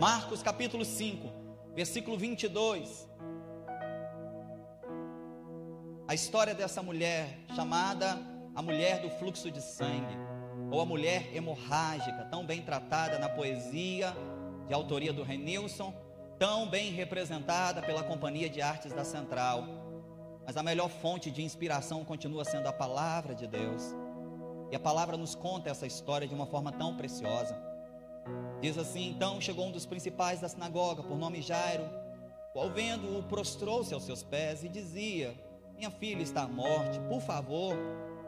Marcos capítulo 5, versículo 22. A história dessa mulher, chamada a mulher do fluxo de sangue, ou a mulher hemorrágica, tão bem tratada na poesia de autoria do Renilson, tão bem representada pela Companhia de Artes da Central. Mas a melhor fonte de inspiração continua sendo a palavra de Deus. E a palavra nos conta essa história de uma forma tão preciosa. Diz assim: Então chegou um dos principais da sinagoga, por nome Jairo, qual vendo-o prostrou-se aos seus pés e dizia: Minha filha está à morte, por favor,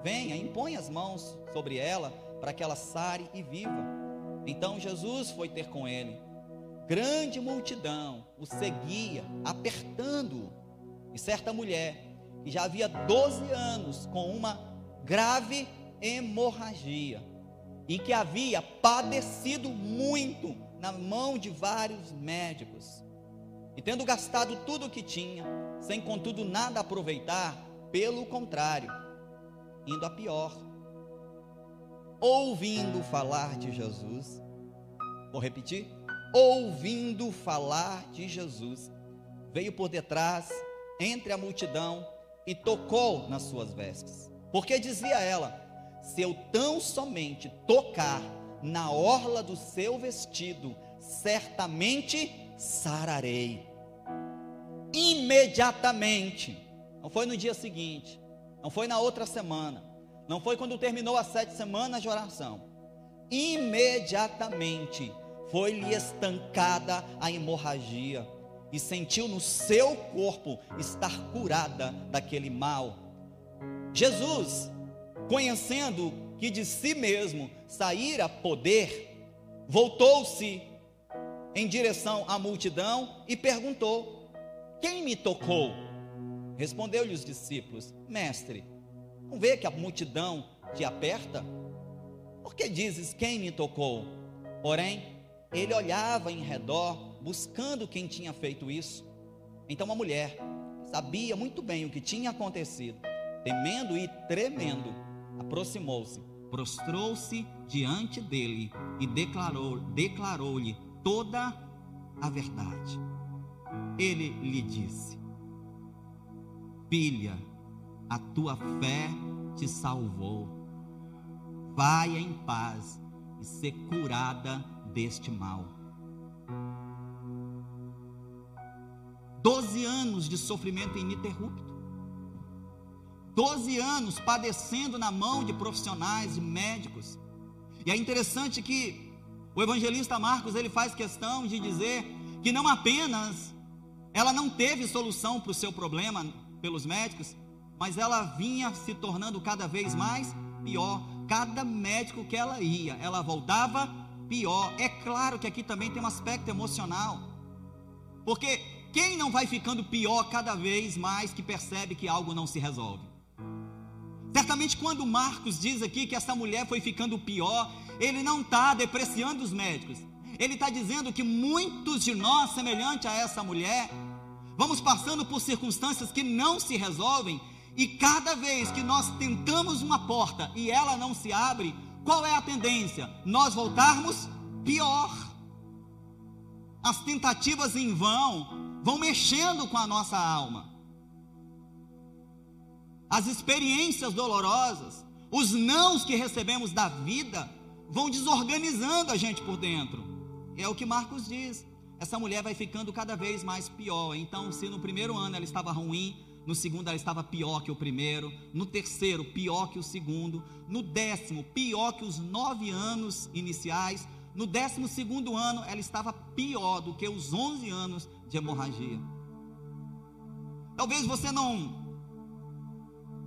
venha, impõe as mãos sobre ela, para que ela sare e viva. Então Jesus foi ter com ele. Grande multidão o seguia, apertando-o. E certa mulher, que já havia 12 anos com uma grave hemorragia, e que havia padecido muito na mão de vários médicos, e tendo gastado tudo o que tinha, sem contudo nada aproveitar, pelo contrário, indo a pior. Ouvindo falar de Jesus, vou repetir, ouvindo falar de Jesus, veio por detrás, entre a multidão, e tocou nas suas vestes, porque dizia ela: se eu tão somente tocar na orla do seu vestido, certamente sararei. Imediatamente, não foi no dia seguinte, não foi na outra semana, não foi quando terminou as sete semanas de oração. Imediatamente foi-lhe estancada a hemorragia e sentiu no seu corpo estar curada daquele mal. Jesus conhecendo que de si mesmo saíra poder, voltou-se em direção à multidão e perguntou: Quem me tocou? Respondeu-lhe os discípulos: Mestre, não vê que a multidão te aperta? Por que dizes quem me tocou? Porém, ele olhava em redor, buscando quem tinha feito isso. Então a mulher sabia muito bem o que tinha acontecido, temendo e tremendo, aproximou-se, prostrou-se diante dele e declarou, declarou-lhe toda a verdade. Ele lhe disse: Filha, a tua fé te salvou. Vai em paz e ser curada deste mal. Doze anos de sofrimento ininterrupto. 12 anos padecendo na mão de profissionais, de médicos. E é interessante que o evangelista Marcos ele faz questão de dizer que não apenas ela não teve solução para o seu problema pelos médicos, mas ela vinha se tornando cada vez mais pior. Cada médico que ela ia, ela voltava pior. É claro que aqui também tem um aspecto emocional. Porque quem não vai ficando pior cada vez mais que percebe que algo não se resolve? Certamente, quando Marcos diz aqui que essa mulher foi ficando pior, ele não está depreciando os médicos. Ele está dizendo que muitos de nós, semelhante a essa mulher, vamos passando por circunstâncias que não se resolvem, e cada vez que nós tentamos uma porta e ela não se abre, qual é a tendência? Nós voltarmos pior. As tentativas em vão vão mexendo com a nossa alma as experiências dolorosas, os nãos que recebemos da vida, vão desorganizando a gente por dentro. É o que Marcos diz. Essa mulher vai ficando cada vez mais pior. Então, se no primeiro ano ela estava ruim, no segundo ela estava pior que o primeiro, no terceiro, pior que o segundo, no décimo, pior que os nove anos iniciais, no décimo segundo ano ela estava pior do que os onze anos de hemorragia. Talvez você não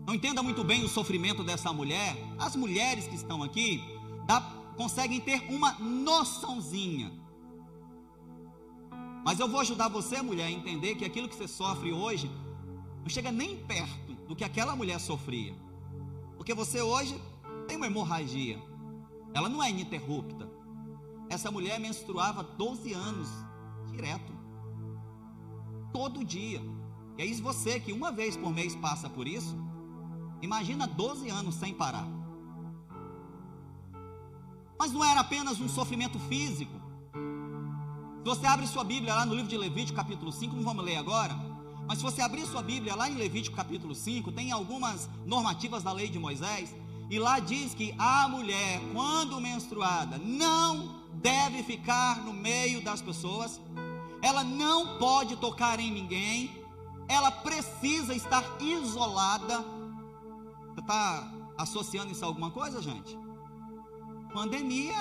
não entenda muito bem o sofrimento dessa mulher, as mulheres que estão aqui dá, conseguem ter uma noçãozinha. Mas eu vou ajudar você, mulher, a entender que aquilo que você sofre hoje não chega nem perto do que aquela mulher sofria. Porque você hoje tem uma hemorragia, ela não é ininterrupta. Essa mulher menstruava 12 anos direto, todo dia. E aí, você que uma vez por mês passa por isso, Imagina 12 anos sem parar. Mas não era apenas um sofrimento físico. Se você abre sua Bíblia lá no livro de Levítico, capítulo 5, não vamos ler agora, mas se você abrir sua Bíblia lá em Levítico, capítulo 5, tem algumas normativas da lei de Moisés, e lá diz que a mulher, quando menstruada, não deve ficar no meio das pessoas, ela não pode tocar em ninguém, ela precisa estar isolada. Está associando isso a alguma coisa, gente? Pandemia.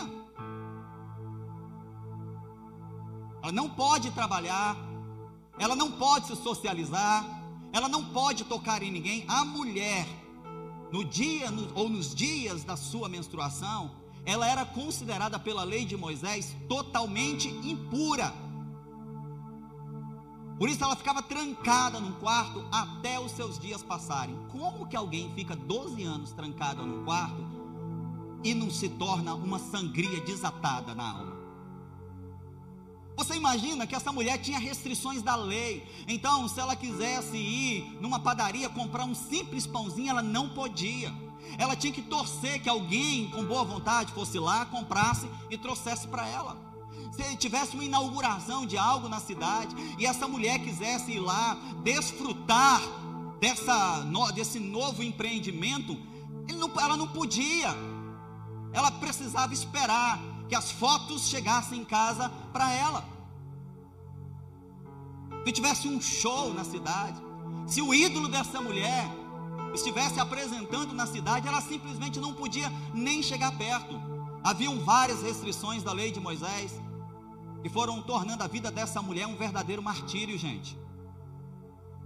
Ela não pode trabalhar, ela não pode se socializar, ela não pode tocar em ninguém. A mulher, no dia no, ou nos dias da sua menstruação, ela era considerada pela lei de Moisés totalmente impura. Por isso ela ficava trancada num quarto até os seus dias passarem. Como que alguém fica 12 anos trancada num quarto e não se torna uma sangria desatada na alma? Você imagina que essa mulher tinha restrições da lei. Então, se ela quisesse ir numa padaria comprar um simples pãozinho, ela não podia. Ela tinha que torcer que alguém com boa vontade fosse lá, comprasse e trouxesse para ela. Se tivesse uma inauguração de algo na cidade e essa mulher quisesse ir lá desfrutar dessa, desse novo empreendimento, não, ela não podia. Ela precisava esperar que as fotos chegassem em casa para ela. Se tivesse um show na cidade, se o ídolo dessa mulher estivesse apresentando na cidade, ela simplesmente não podia nem chegar perto. Haviam várias restrições da lei de Moisés que foram tornando a vida dessa mulher um verdadeiro martírio, gente.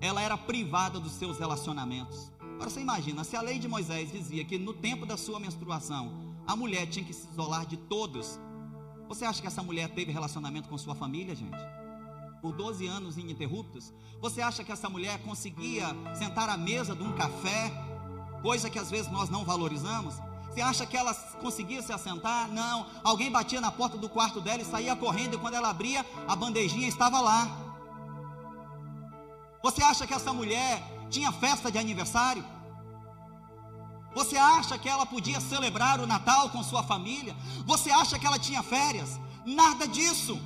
Ela era privada dos seus relacionamentos. Agora você imagina, se a lei de Moisés dizia que no tempo da sua menstruação a mulher tinha que se isolar de todos. Você acha que essa mulher teve relacionamento com sua família, gente? Por 12 anos ininterruptos? Você acha que essa mulher conseguia sentar à mesa de um café, coisa que às vezes nós não valorizamos? Você acha que ela conseguia se assentar? Não. Alguém batia na porta do quarto dela e saía correndo, e quando ela abria, a bandejinha estava lá. Você acha que essa mulher tinha festa de aniversário? Você acha que ela podia celebrar o Natal com sua família? Você acha que ela tinha férias? Nada disso.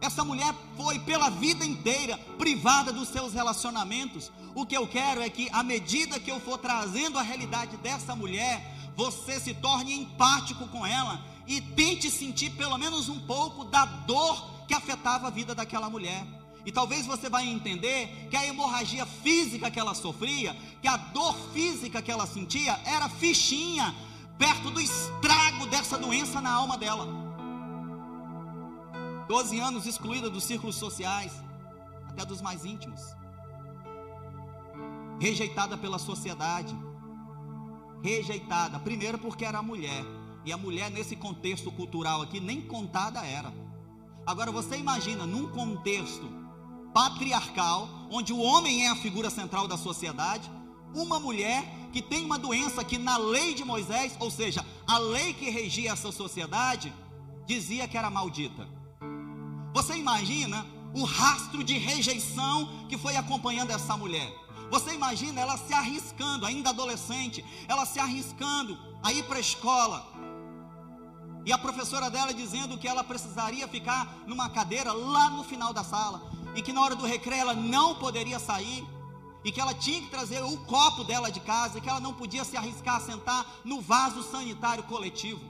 Essa mulher foi pela vida inteira privada dos seus relacionamentos. O que eu quero é que, à medida que eu for trazendo a realidade dessa mulher, você se torne empático com ela e tente sentir pelo menos um pouco da dor que afetava a vida daquela mulher. E talvez você vai entender que a hemorragia física que ela sofria, que a dor física que ela sentia, era fichinha perto do estrago dessa doença na alma dela. Doze anos excluída dos círculos sociais, até dos mais íntimos, rejeitada pela sociedade, rejeitada, primeiro porque era mulher, e a mulher nesse contexto cultural aqui nem contada era. Agora você imagina num contexto patriarcal, onde o homem é a figura central da sociedade, uma mulher que tem uma doença que na lei de Moisés, ou seja, a lei que regia essa sociedade, dizia que era maldita. Você imagina o rastro de rejeição que foi acompanhando essa mulher? Você imagina ela se arriscando, ainda adolescente, ela se arriscando a ir para a escola. E a professora dela dizendo que ela precisaria ficar numa cadeira lá no final da sala e que na hora do recreio ela não poderia sair, e que ela tinha que trazer o copo dela de casa, e que ela não podia se arriscar a sentar no vaso sanitário coletivo.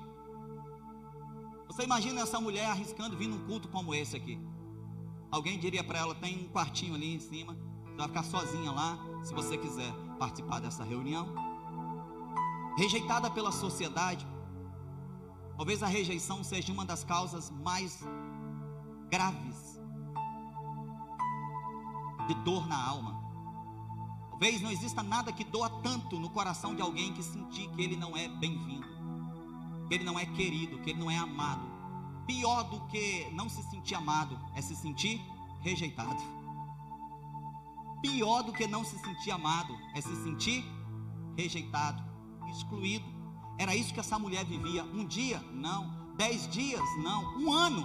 Você imagina essa mulher arriscando vir num culto como esse aqui? Alguém diria para ela: tem um quartinho ali em cima, você vai ficar sozinha lá, se você quiser participar dessa reunião. Rejeitada pela sociedade, talvez a rejeição seja uma das causas mais graves de dor na alma. Talvez não exista nada que doa tanto no coração de alguém que sentir que ele não é bem-vindo, que ele não é querido, que ele não é amado. Pior do que não se sentir amado é se sentir rejeitado. Pior do que não se sentir amado é se sentir rejeitado, excluído. Era isso que essa mulher vivia. Um dia, não. Dez dias, não. Um ano,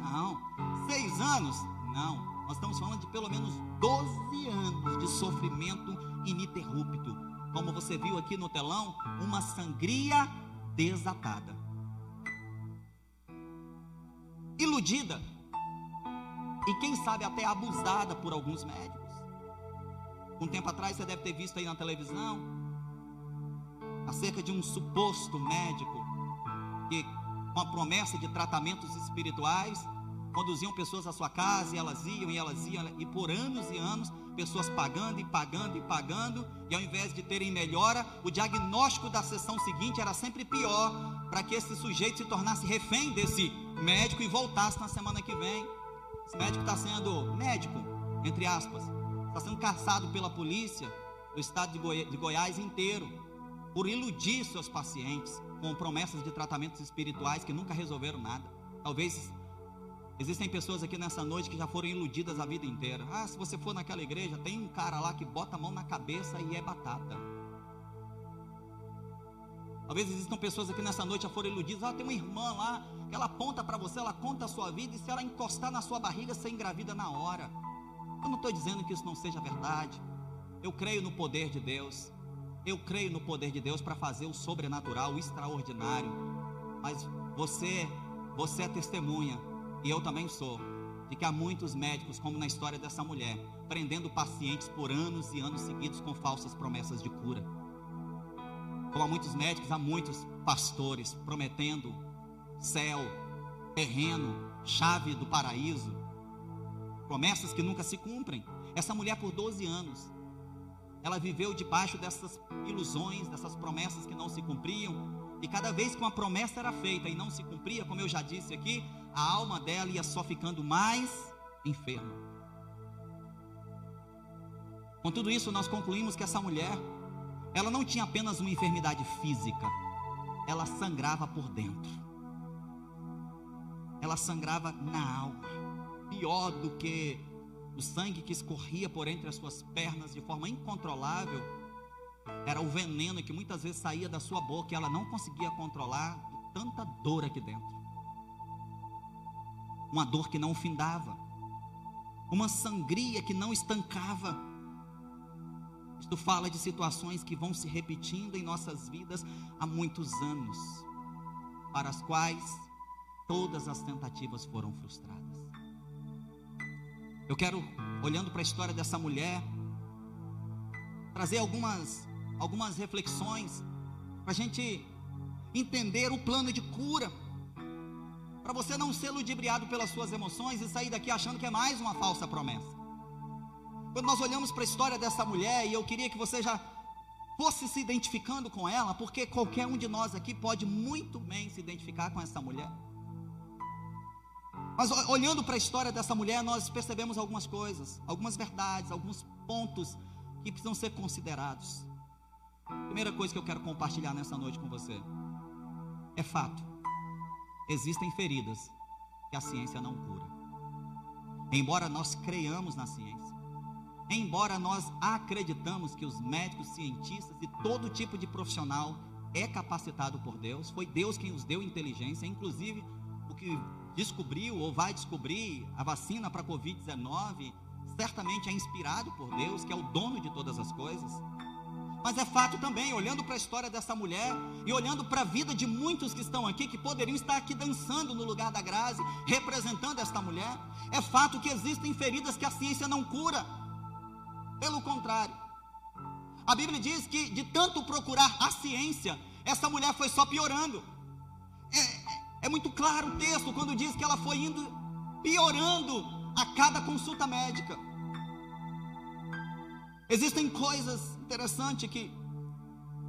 não. Seis anos, não. Nós estamos falando de pelo menos 12 anos de sofrimento ininterrupto. Como você viu aqui no telão, uma sangria desatada. Iludida, e quem sabe até abusada por alguns médicos. Um tempo atrás você deve ter visto aí na televisão acerca de um suposto médico que, com a promessa de tratamentos espirituais, conduziam pessoas à sua casa e elas iam e elas iam, e por anos e anos, pessoas pagando e pagando e pagando, e ao invés de terem melhora, o diagnóstico da sessão seguinte era sempre pior, para que esse sujeito se tornasse refém desse médico e voltasse na semana que vem. Esse médico está sendo médico, entre aspas, está sendo caçado pela polícia do estado de, Goi de Goiás inteiro por iludir seus pacientes com promessas de tratamentos espirituais que nunca resolveram nada. Talvez Existem pessoas aqui nessa noite que já foram iludidas a vida inteira. Ah, se você for naquela igreja, tem um cara lá que bota a mão na cabeça e é batata. Talvez existam pessoas aqui nessa noite já foram iludidas. Ah, tem uma irmã lá que ela aponta para você, ela conta a sua vida e se ela encostar na sua barriga, você engravida na hora. Eu não estou dizendo que isso não seja verdade. Eu creio no poder de Deus. Eu creio no poder de Deus para fazer o sobrenatural, o extraordinário. Mas você, você é testemunha e eu também sou, de que há muitos médicos, como na história dessa mulher, prendendo pacientes por anos e anos seguidos com falsas promessas de cura. Como há muitos médicos, há muitos pastores prometendo céu, terreno, chave do paraíso, promessas que nunca se cumprem. Essa mulher, por 12 anos, ela viveu debaixo dessas ilusões, dessas promessas que não se cumpriam, e cada vez que uma promessa era feita e não se cumpria, como eu já disse aqui, a alma dela ia só ficando mais enferma. Com tudo isso, nós concluímos que essa mulher, ela não tinha apenas uma enfermidade física, ela sangrava por dentro. Ela sangrava na alma, pior do que o sangue que escorria por entre as suas pernas de forma incontrolável, era o veneno que muitas vezes saía da sua boca e ela não conseguia controlar, de tanta dor aqui dentro uma dor que não findava, uma sangria que não estancava. Isto fala de situações que vão se repetindo em nossas vidas há muitos anos, para as quais todas as tentativas foram frustradas. Eu quero, olhando para a história dessa mulher, trazer algumas, algumas reflexões para a gente entender o plano de cura para você não ser ludibriado pelas suas emoções e sair daqui achando que é mais uma falsa promessa. Quando nós olhamos para a história dessa mulher, e eu queria que você já fosse se identificando com ela, porque qualquer um de nós aqui pode muito bem se identificar com essa mulher. Mas olhando para a história dessa mulher, nós percebemos algumas coisas, algumas verdades, alguns pontos que precisam ser considerados. Primeira coisa que eu quero compartilhar nessa noite com você é fato existem feridas que a ciência não cura. Embora nós creiamos na ciência, embora nós acreditamos que os médicos, cientistas e todo tipo de profissional é capacitado por Deus, foi Deus quem os deu inteligência, inclusive o que descobriu ou vai descobrir a vacina para a Covid-19, certamente é inspirado por Deus, que é o dono de todas as coisas. Mas é fato também, olhando para a história dessa mulher e olhando para a vida de muitos que estão aqui, que poderiam estar aqui dançando no lugar da Grazi, representando esta mulher, é fato que existem feridas que a ciência não cura. Pelo contrário, a Bíblia diz que de tanto procurar a ciência, essa mulher foi só piorando. É, muito claro o texto quando diz que ela foi indo piorando a cada consulta médica. Existem coisas interessantes que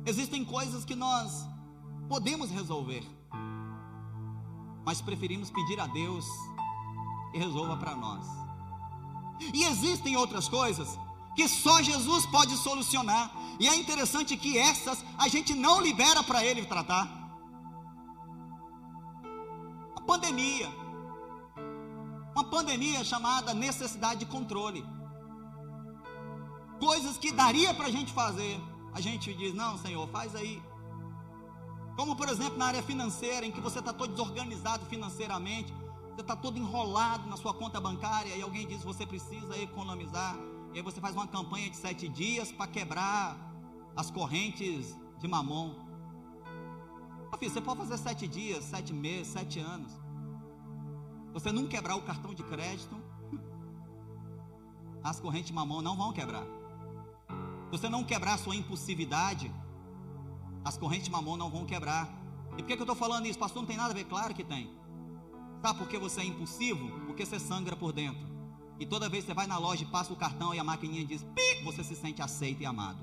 existem coisas que nós podemos resolver, mas preferimos pedir a Deus que resolva para nós. E existem outras coisas que só Jesus pode solucionar, e é interessante que essas a gente não libera para ele tratar. Pandemia, uma pandemia chamada necessidade de controle coisas que daria para a gente fazer, a gente diz: não, Senhor, faz aí. Como, por exemplo, na área financeira, em que você está todo desorganizado financeiramente, você está todo enrolado na sua conta bancária e alguém diz: você precisa economizar. E aí você faz uma campanha de sete dias para quebrar as correntes de mamon. Filho, você pode fazer sete dias, sete meses, sete anos. Você não quebrar o cartão de crédito, as correntes mamão não vão quebrar. Você não quebrar a sua impulsividade, as correntes mamão não vão quebrar. E por que, que eu estou falando isso? Pastor, não tem nada a ver? Claro que tem. Sabe por que você é impulsivo? Porque você sangra por dentro. E toda vez que você vai na loja passa o cartão e a maquininha diz pi, você se sente aceito e amado.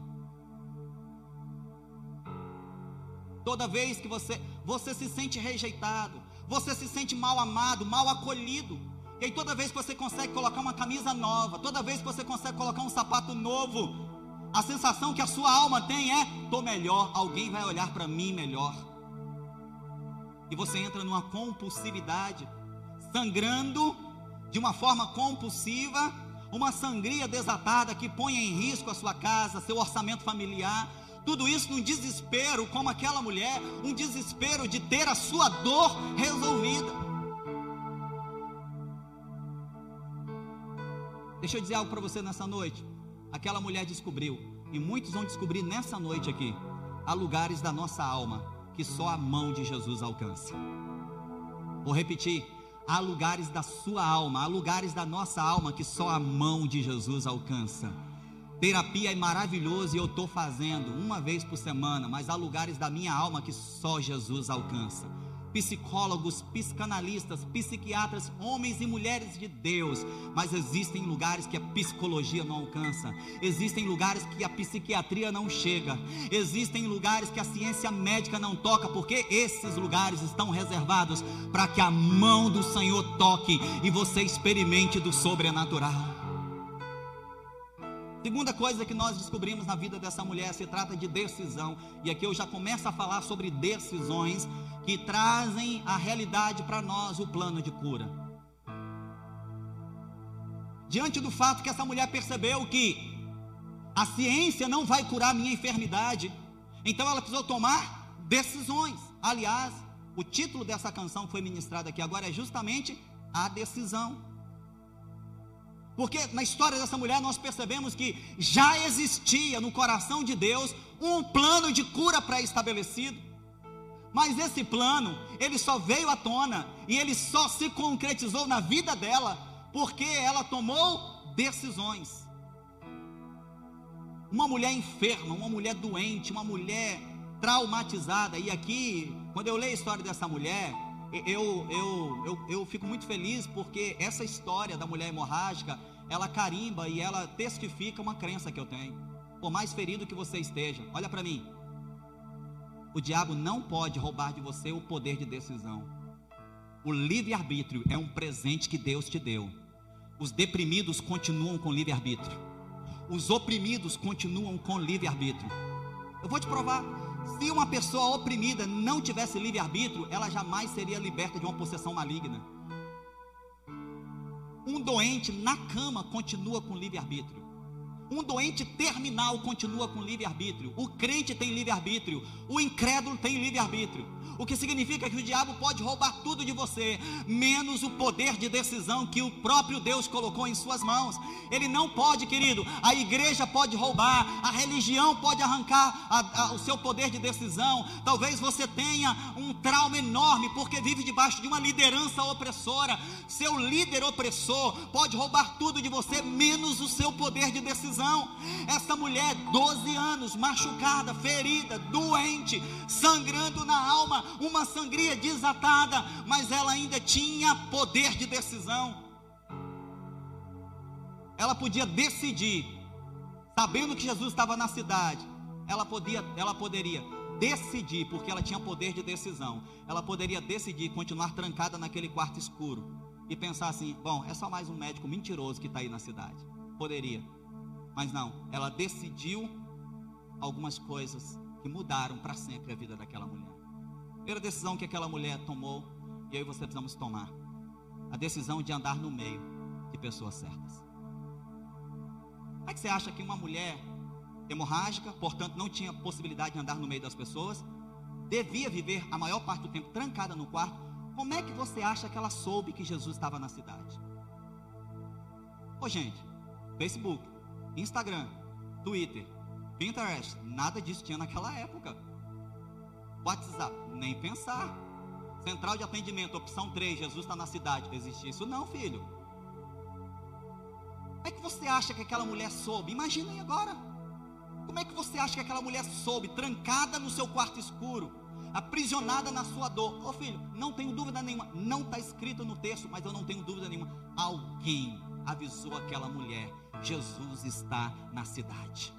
Toda vez que você, você se sente rejeitado, você se sente mal amado, mal acolhido. E aí toda vez que você consegue colocar uma camisa nova, toda vez que você consegue colocar um sapato novo, a sensação que a sua alma tem é: tô melhor, alguém vai olhar para mim melhor. E você entra numa compulsividade, sangrando de uma forma compulsiva, uma sangria desatada que põe em risco a sua casa, seu orçamento familiar, tudo isso num desespero, como aquela mulher, um desespero de ter a sua dor resolvida. Deixa eu dizer algo para você nessa noite. Aquela mulher descobriu, e muitos vão descobrir nessa noite aqui, há lugares da nossa alma que só a mão de Jesus alcança. Vou repetir: há lugares da sua alma, há lugares da nossa alma que só a mão de Jesus alcança. Terapia é maravilhoso e eu estou fazendo uma vez por semana, mas há lugares da minha alma que só Jesus alcança. Psicólogos, psicanalistas, psiquiatras, homens e mulheres de Deus, mas existem lugares que a psicologia não alcança, existem lugares que a psiquiatria não chega, existem lugares que a ciência médica não toca, porque esses lugares estão reservados para que a mão do Senhor toque e você experimente do sobrenatural. Segunda coisa que nós descobrimos na vida dessa mulher se trata de decisão. E aqui eu já começo a falar sobre decisões que trazem a realidade para nós o plano de cura. Diante do fato que essa mulher percebeu que a ciência não vai curar minha enfermidade, então ela precisou tomar decisões. Aliás, o título dessa canção foi ministrada aqui agora é justamente a decisão. Porque na história dessa mulher nós percebemos que já existia no coração de Deus um plano de cura pré-estabelecido. Mas esse plano, ele só veio à tona e ele só se concretizou na vida dela porque ela tomou decisões. Uma mulher enferma, uma mulher doente, uma mulher traumatizada. E aqui, quando eu leio a história dessa mulher, eu, eu, eu, eu fico muito feliz porque essa história da mulher hemorrágica, ela carimba e ela testifica uma crença que eu tenho. Por mais ferido que você esteja, olha para mim. O diabo não pode roubar de você o poder de decisão. O livre-arbítrio é um presente que Deus te deu. Os deprimidos continuam com livre-arbítrio. Os oprimidos continuam com livre-arbítrio. Eu vou te provar. Se uma pessoa oprimida não tivesse livre-arbítrio, ela jamais seria liberta de uma possessão maligna. Um doente na cama continua com livre-arbítrio. Um doente terminal continua com livre-arbítrio. O crente tem livre-arbítrio. O incrédulo tem livre-arbítrio. O que significa que o diabo pode roubar tudo de você, menos o poder de decisão que o próprio Deus colocou em suas mãos. Ele não pode, querido. A igreja pode roubar, a religião pode arrancar a, a, o seu poder de decisão. Talvez você tenha um trauma enorme porque vive debaixo de uma liderança opressora. Seu líder opressor pode roubar tudo de você, menos o seu poder de decisão. Essa mulher, 12 anos, machucada, ferida, doente, sangrando na alma, uma sangria desatada, mas ela ainda tinha poder de decisão. Ela podia decidir, sabendo que Jesus estava na cidade, ela podia, ela poderia decidir, porque ela tinha poder de decisão. Ela poderia decidir continuar trancada naquele quarto escuro e pensar assim: bom, é só mais um médico mentiroso que está aí na cidade. Poderia, mas não. Ela decidiu algumas coisas que mudaram para sempre a vida daquela mulher. Primeira decisão que aquela mulher tomou, e eu e você precisamos tomar: a decisão de andar no meio de pessoas certas. Como é que você acha que uma mulher hemorrágica, portanto não tinha possibilidade de andar no meio das pessoas, devia viver a maior parte do tempo trancada no quarto? Como é que você acha que ela soube que Jesus estava na cidade? Ô gente, Facebook, Instagram, Twitter, Pinterest, nada disso tinha naquela época. WhatsApp, nem pensar. Central de atendimento, opção 3, Jesus está na cidade. Existe isso? Não, filho. Como é que você acha que aquela mulher soube? Imagina aí agora. Como é que você acha que aquela mulher soube, trancada no seu quarto escuro, aprisionada na sua dor? Ô filho, não tenho dúvida nenhuma, não está escrito no texto, mas eu não tenho dúvida nenhuma. Alguém avisou aquela mulher: Jesus está na cidade.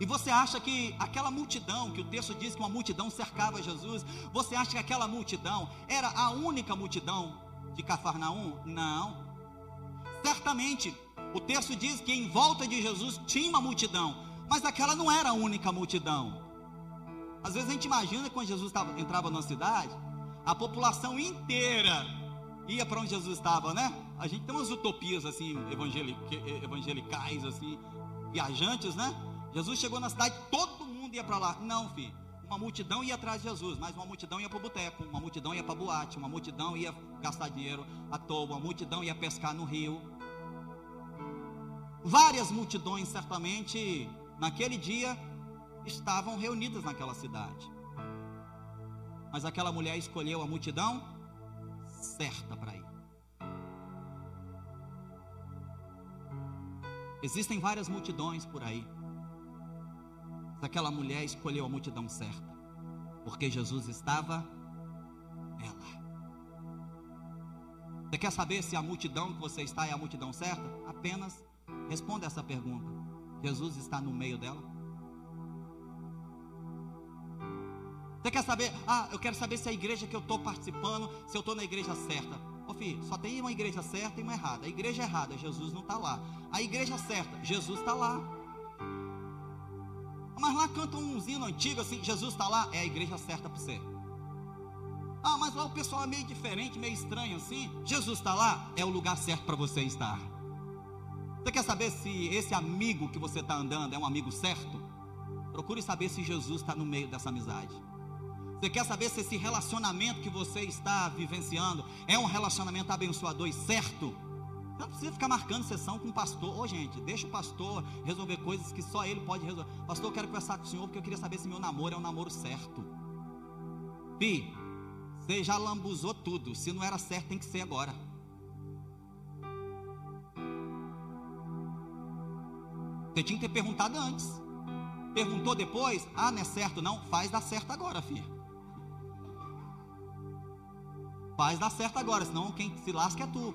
E você acha que aquela multidão, que o texto diz que uma multidão cercava Jesus, você acha que aquela multidão era a única multidão de Cafarnaum? Não. Certamente, o texto diz que em volta de Jesus tinha uma multidão, mas aquela não era a única multidão. Às vezes a gente imagina que quando Jesus entrava numa cidade, a população inteira ia para onde Jesus estava, né? A gente tem umas utopias assim, evangelicais, assim, viajantes, né? Jesus chegou na cidade, todo mundo ia para lá. Não, filho. Uma multidão ia atrás de Jesus, mas uma multidão ia para o boteco, uma multidão ia para boate, uma multidão ia gastar dinheiro à toa, uma multidão ia pescar no rio. Várias multidões, certamente, naquele dia, estavam reunidas naquela cidade. Mas aquela mulher escolheu a multidão certa para ir. Existem várias multidões por aí aquela mulher escolheu a multidão certa, porque Jesus estava nela. Você quer saber se a multidão que você está é a multidão certa? Apenas responda essa pergunta: Jesus está no meio dela? Você quer saber? Ah, eu quero saber se a igreja que eu estou participando, se eu estou na igreja certa. Ô filho, só tem uma igreja certa e uma errada. A igreja errada, Jesus não está lá. A igreja certa, Jesus está lá. Mas lá canta um hino antigo assim, Jesus está lá, é a igreja certa para você. Ah, mas lá o pessoal é meio diferente, meio estranho assim. Jesus está lá, é o lugar certo para você estar. Você quer saber se esse amigo que você está andando é um amigo certo? Procure saber se Jesus está no meio dessa amizade. Você quer saber se esse relacionamento que você está vivenciando é um relacionamento abençoador e certo? Não precisa ficar marcando sessão com o pastor. Ô, gente, deixa o pastor resolver coisas que só ele pode resolver. Pastor, eu quero conversar com o senhor porque eu queria saber se meu namoro é um namoro certo. Pi, você já lambuzou tudo. Se não era certo, tem que ser agora. Você tinha que ter perguntado antes. Perguntou depois? Ah, não é certo, não? Faz dar certo agora, filho. Faz dar certo agora, senão quem se lasca é tu.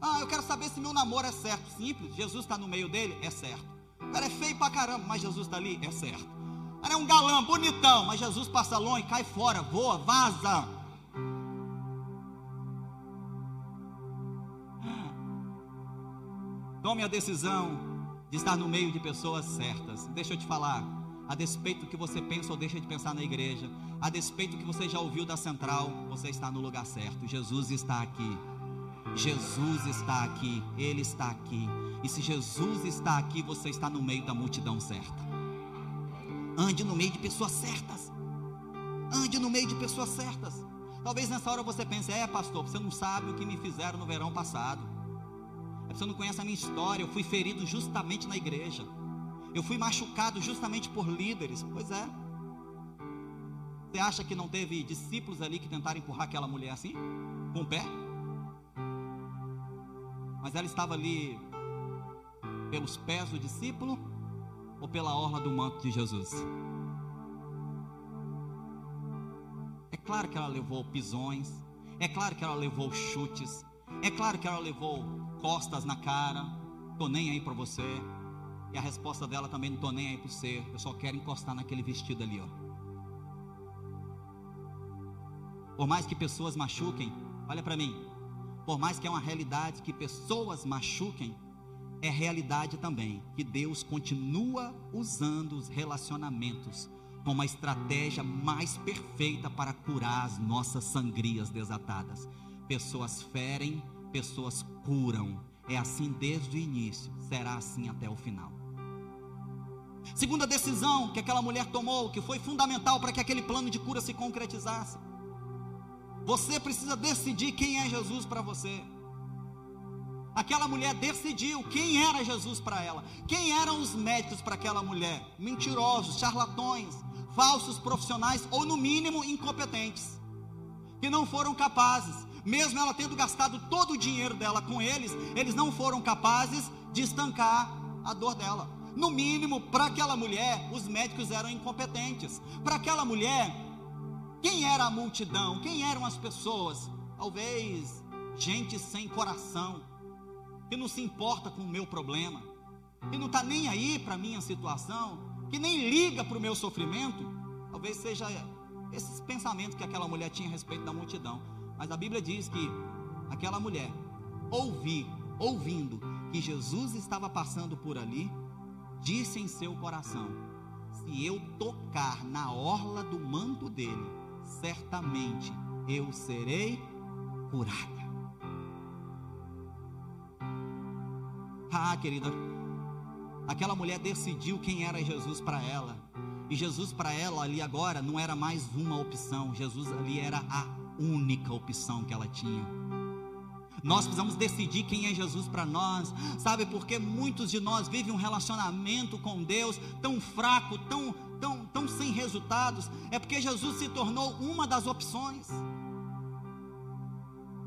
Ah, eu quero saber se meu namoro é certo. Simples, Jesus está no meio dele, é certo. O cara é feio pra caramba, mas Jesus está ali, é certo. O cara é um galã, bonitão, mas Jesus passa longe, cai fora, voa, vaza. Tome a decisão de estar no meio de pessoas certas. Deixa eu te falar, a despeito do que você pensa ou deixa de pensar na igreja, a despeito do que você já ouviu da central, você está no lugar certo. Jesus está aqui. Jesus está aqui, Ele está aqui. E se Jesus está aqui, você está no meio da multidão certa. Ande no meio de pessoas certas. Ande no meio de pessoas certas. Talvez nessa hora você pense: é, pastor, você não sabe o que me fizeram no verão passado. É você não conhece a minha história. Eu fui ferido justamente na igreja. Eu fui machucado justamente por líderes. Pois é. Você acha que não teve discípulos ali que tentaram empurrar aquela mulher assim? Com o pé? Mas ela estava ali pelos pés do discípulo ou pela orla do manto de Jesus? É claro que ela levou pisões, é claro que ela levou chutes, é claro que ela levou costas na cara, tô nem aí para você. E a resposta dela também não tô nem aí para você, eu só quero encostar naquele vestido ali, ó. Por mais que pessoas machuquem, olha para mim, por mais que é uma realidade que pessoas machuquem, é realidade também que Deus continua usando os relacionamentos como a estratégia mais perfeita para curar as nossas sangrias desatadas. Pessoas ferem, pessoas curam. É assim desde o início, será assim até o final. Segunda decisão que aquela mulher tomou, que foi fundamental para que aquele plano de cura se concretizasse você precisa decidir quem é Jesus para você. Aquela mulher decidiu quem era Jesus para ela. Quem eram os médicos para aquela mulher? Mentirosos, charlatões, falsos profissionais ou no mínimo incompetentes, que não foram capazes, mesmo ela tendo gastado todo o dinheiro dela com eles, eles não foram capazes de estancar a dor dela. No mínimo, para aquela mulher, os médicos eram incompetentes. Para aquela mulher, quem era a multidão? Quem eram as pessoas? Talvez gente sem coração, que não se importa com o meu problema, que não está nem aí para a minha situação, que nem liga para o meu sofrimento. Talvez seja esses pensamentos que aquela mulher tinha a respeito da multidão. Mas a Bíblia diz que aquela mulher, ouvir, ouvindo que Jesus estava passando por ali, disse em seu coração: Se eu tocar na orla do manto dele, certamente eu serei curada. Ah, querida, aquela mulher decidiu quem era Jesus para ela. E Jesus para ela ali agora não era mais uma opção, Jesus ali era a única opção que ela tinha. Nós precisamos decidir quem é Jesus para nós, sabe? Porque muitos de nós vivem um relacionamento com Deus tão fraco, tão, tão, tão sem resultados. É porque Jesus se tornou uma das opções.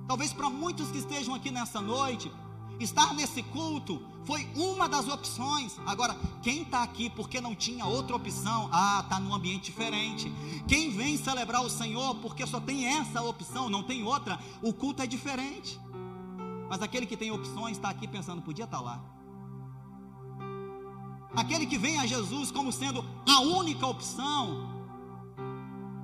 Talvez para muitos que estejam aqui nessa noite, estar nesse culto foi uma das opções. Agora, quem está aqui porque não tinha outra opção, ah, está num ambiente diferente. Quem vem celebrar o Senhor porque só tem essa opção, não tem outra, o culto é diferente. Mas aquele que tem opções está aqui pensando, podia estar tá lá. Aquele que vem a Jesus como sendo a única opção,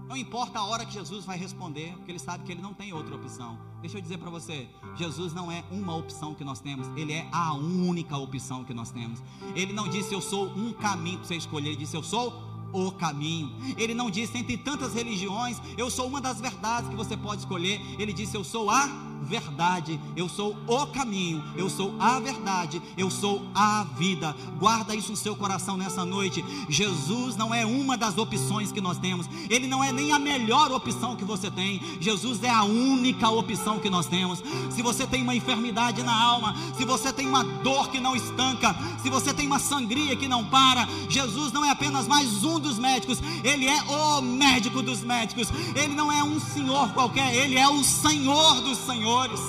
não importa a hora que Jesus vai responder, porque ele sabe que ele não tem outra opção. Deixa eu dizer para você, Jesus não é uma opção que nós temos, ele é a única opção que nós temos. Ele não disse eu sou um caminho para você escolher, ele disse eu sou o caminho. Ele não disse entre tantas religiões, eu sou uma das verdades que você pode escolher. Ele disse eu sou a verdade, eu sou o caminho, eu sou a verdade, eu sou a vida. Guarda isso no seu coração nessa noite. Jesus não é uma das opções que nós temos, ele não é nem a melhor opção que você tem. Jesus é a única opção que nós temos. Se você tem uma enfermidade na alma, se você tem uma dor que não estanca, se você tem uma sangria que não para, Jesus não é apenas mais um dos médicos, ele é o médico dos médicos. Ele não é um senhor qualquer, ele é o Senhor dos senhores senhores.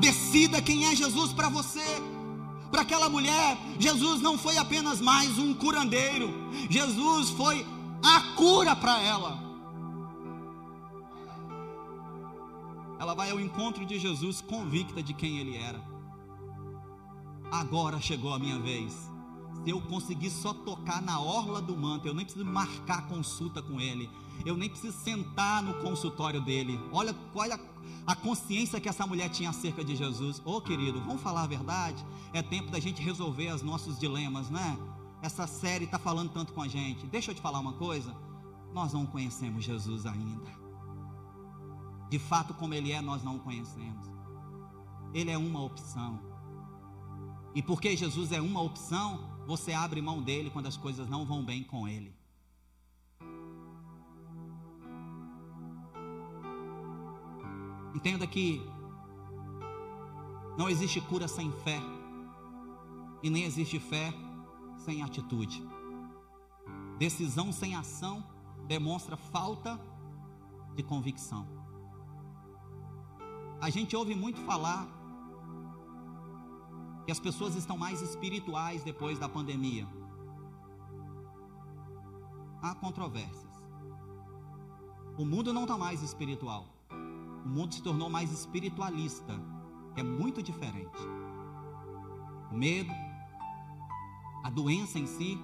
Decida quem é Jesus para você. Para aquela mulher, Jesus não foi apenas mais um curandeiro, Jesus foi a cura para ela. Ela vai ao encontro de Jesus convicta de quem ele era. Agora chegou a minha vez. Se eu conseguir só tocar na orla do manto, eu nem preciso marcar consulta com ele eu nem preciso sentar no consultório dele. Olha, olha a consciência que essa mulher tinha acerca de Jesus. Ô oh, querido, vamos falar a verdade? É tempo da gente resolver os nossos dilemas, né? Essa série está falando tanto com a gente. Deixa eu te falar uma coisa. Nós não conhecemos Jesus ainda. De fato, como Ele é, nós não o conhecemos. Ele é uma opção. E porque Jesus é uma opção, você abre mão dele quando as coisas não vão bem com Ele. Entenda que não existe cura sem fé, e nem existe fé sem atitude. Decisão sem ação demonstra falta de convicção. A gente ouve muito falar que as pessoas estão mais espirituais depois da pandemia. Há controvérsias. O mundo não está mais espiritual o mundo se tornou mais espiritualista, que é muito diferente. O medo, a doença em si,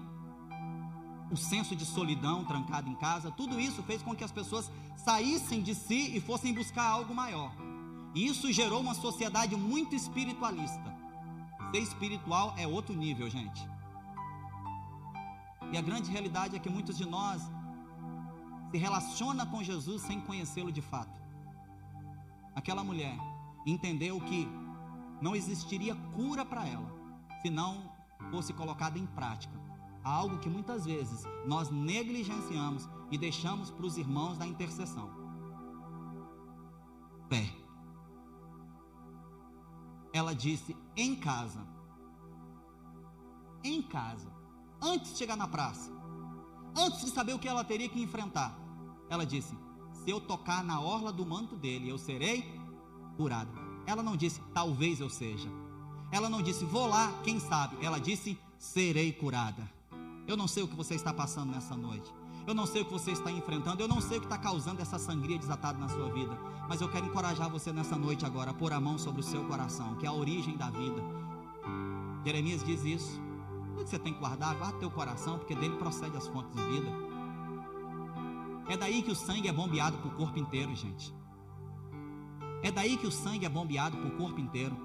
o senso de solidão trancado em casa, tudo isso fez com que as pessoas saíssem de si e fossem buscar algo maior. E isso gerou uma sociedade muito espiritualista. Ser espiritual é outro nível, gente. E a grande realidade é que muitos de nós se relaciona com Jesus sem conhecê-lo de fato aquela mulher entendeu que não existiria cura para ela se não fosse colocada em prática. Algo que muitas vezes nós negligenciamos e deixamos para os irmãos da intercessão. Fé. Ela disse em casa. Em casa. Antes de chegar na praça. Antes de saber o que ela teria que enfrentar. Ela disse: se eu tocar na orla do manto dele, eu serei curada. Ela não disse, talvez eu seja. Ela não disse, vou lá, quem sabe. Ela disse, serei curada. Eu não sei o que você está passando nessa noite. Eu não sei o que você está enfrentando. Eu não sei o que está causando essa sangria desatada na sua vida. Mas eu quero encorajar você nessa noite agora a pôr a mão sobre o seu coração, que é a origem da vida. Jeremias diz isso. Tudo que você tem que guardar, guarda teu coração, porque dele procede as fontes de vida. É daí que o sangue é bombeado para o corpo inteiro, gente. É daí que o sangue é bombeado para o corpo inteiro.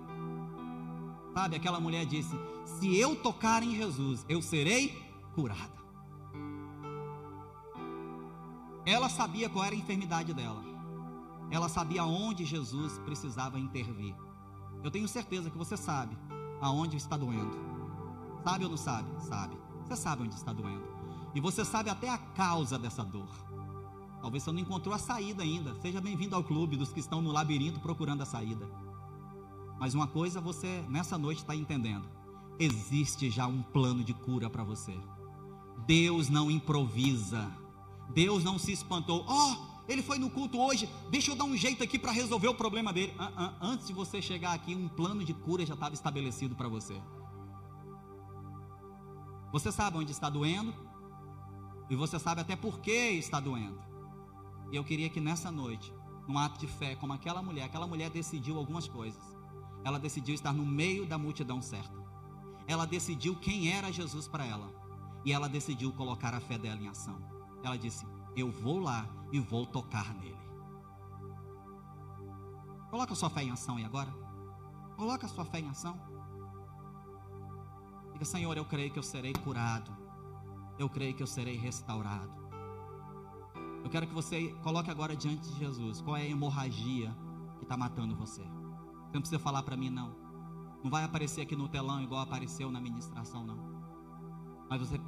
Sabe, aquela mulher disse: Se eu tocar em Jesus, eu serei curada. Ela sabia qual era a enfermidade dela. Ela sabia onde Jesus precisava intervir. Eu tenho certeza que você sabe aonde está doendo. Sabe ou não sabe? Sabe. Você sabe onde está doendo. E você sabe até a causa dessa dor. Talvez você não encontrou a saída ainda. Seja bem-vindo ao clube dos que estão no labirinto procurando a saída. Mas uma coisa você nessa noite está entendendo: existe já um plano de cura para você. Deus não improvisa. Deus não se espantou. Oh, ele foi no culto hoje. Deixa eu dar um jeito aqui para resolver o problema dele. Uh -uh. Antes de você chegar aqui, um plano de cura já estava estabelecido para você. Você sabe onde está doendo. E você sabe até por que está doendo. E eu queria que nessa noite, num ato de fé, como aquela mulher, aquela mulher decidiu algumas coisas. Ela decidiu estar no meio da multidão certa. Ela decidiu quem era Jesus para ela. E ela decidiu colocar a fé dela em ação. Ela disse: Eu vou lá e vou tocar nele. Coloca a sua fé em ação aí agora. Coloca a sua fé em ação. Diga, Senhor, eu creio que eu serei curado. Eu creio que eu serei restaurado. Eu quero que você coloque agora diante de Jesus qual é a hemorragia que está matando você. Você não precisa falar para mim, não. Não vai aparecer aqui no telão igual apareceu na ministração, não. Mas você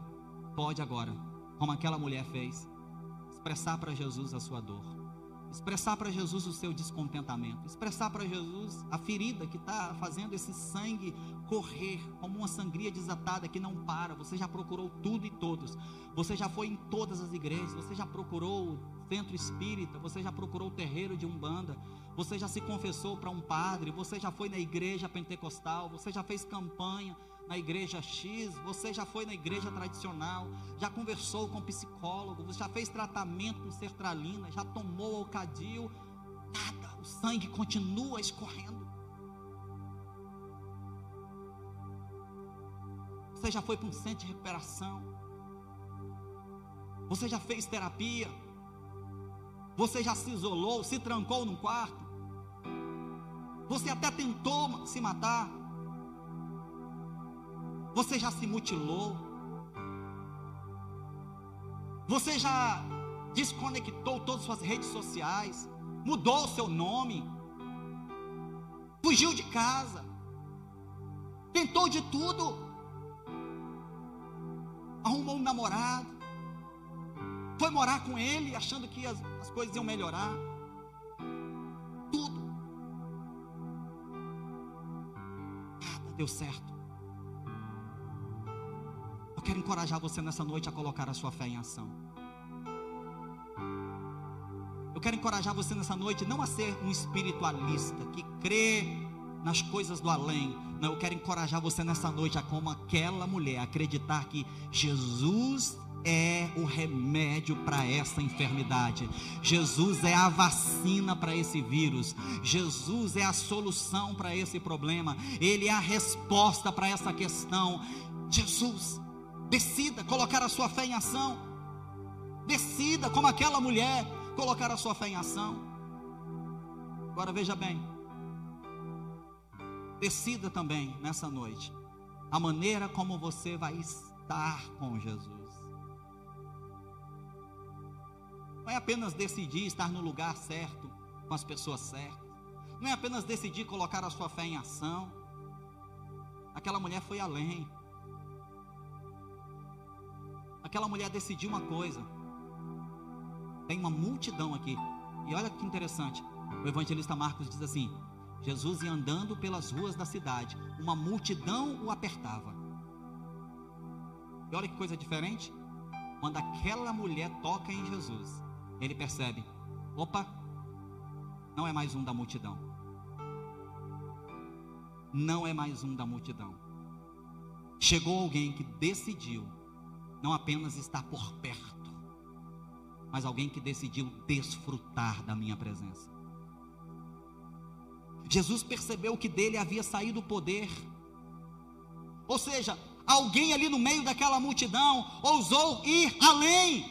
pode agora, como aquela mulher fez, expressar para Jesus a sua dor, expressar para Jesus o seu descontentamento, expressar para Jesus a ferida que está fazendo esse sangue correr como uma sangria desatada que não para. Você já procurou tudo e todos, você já foi em todas as igrejas, você já procurou o centro espírita, você já procurou o terreiro de Umbanda, você já se confessou para um padre, você já foi na igreja pentecostal, você já fez campanha na igreja X, você já foi na igreja tradicional, já conversou com psicólogo, você já fez tratamento com sertralina, já tomou alcadil, nada, o sangue continua escorrendo. Você já foi para um centro de recuperação, você já fez terapia, você já se isolou, se trancou num quarto, você até tentou se matar, você já se mutilou? Você já desconectou todas as suas redes sociais? Mudou o seu nome? Fugiu de casa? Tentou de tudo? Arrumou um namorado? Foi morar com ele achando que as, as coisas iam melhorar? Tudo. Nada deu certo. Quero encorajar você nessa noite a colocar a sua fé em ação. Eu quero encorajar você nessa noite não a ser um espiritualista que crê nas coisas do além. Não, eu quero encorajar você nessa noite a como aquela mulher acreditar que Jesus é o remédio para essa enfermidade. Jesus é a vacina para esse vírus. Jesus é a solução para esse problema. Ele é a resposta para essa questão. Jesus Decida colocar a sua fé em ação. Decida, como aquela mulher, colocar a sua fé em ação. Agora veja bem. Decida também nessa noite a maneira como você vai estar com Jesus. Não é apenas decidir estar no lugar certo, com as pessoas certas. Não é apenas decidir colocar a sua fé em ação. Aquela mulher foi além aquela mulher decidiu uma coisa. Tem uma multidão aqui. E olha que interessante. O evangelista Marcos diz assim: Jesus ia andando pelas ruas da cidade, uma multidão o apertava. E olha que coisa diferente. Quando aquela mulher toca em Jesus, ele percebe: Opa, não é mais um da multidão. Não é mais um da multidão. Chegou alguém que decidiu não apenas estar por perto, mas alguém que decidiu desfrutar da minha presença. Jesus percebeu que dele havia saído o poder. Ou seja, alguém ali no meio daquela multidão ousou ir além.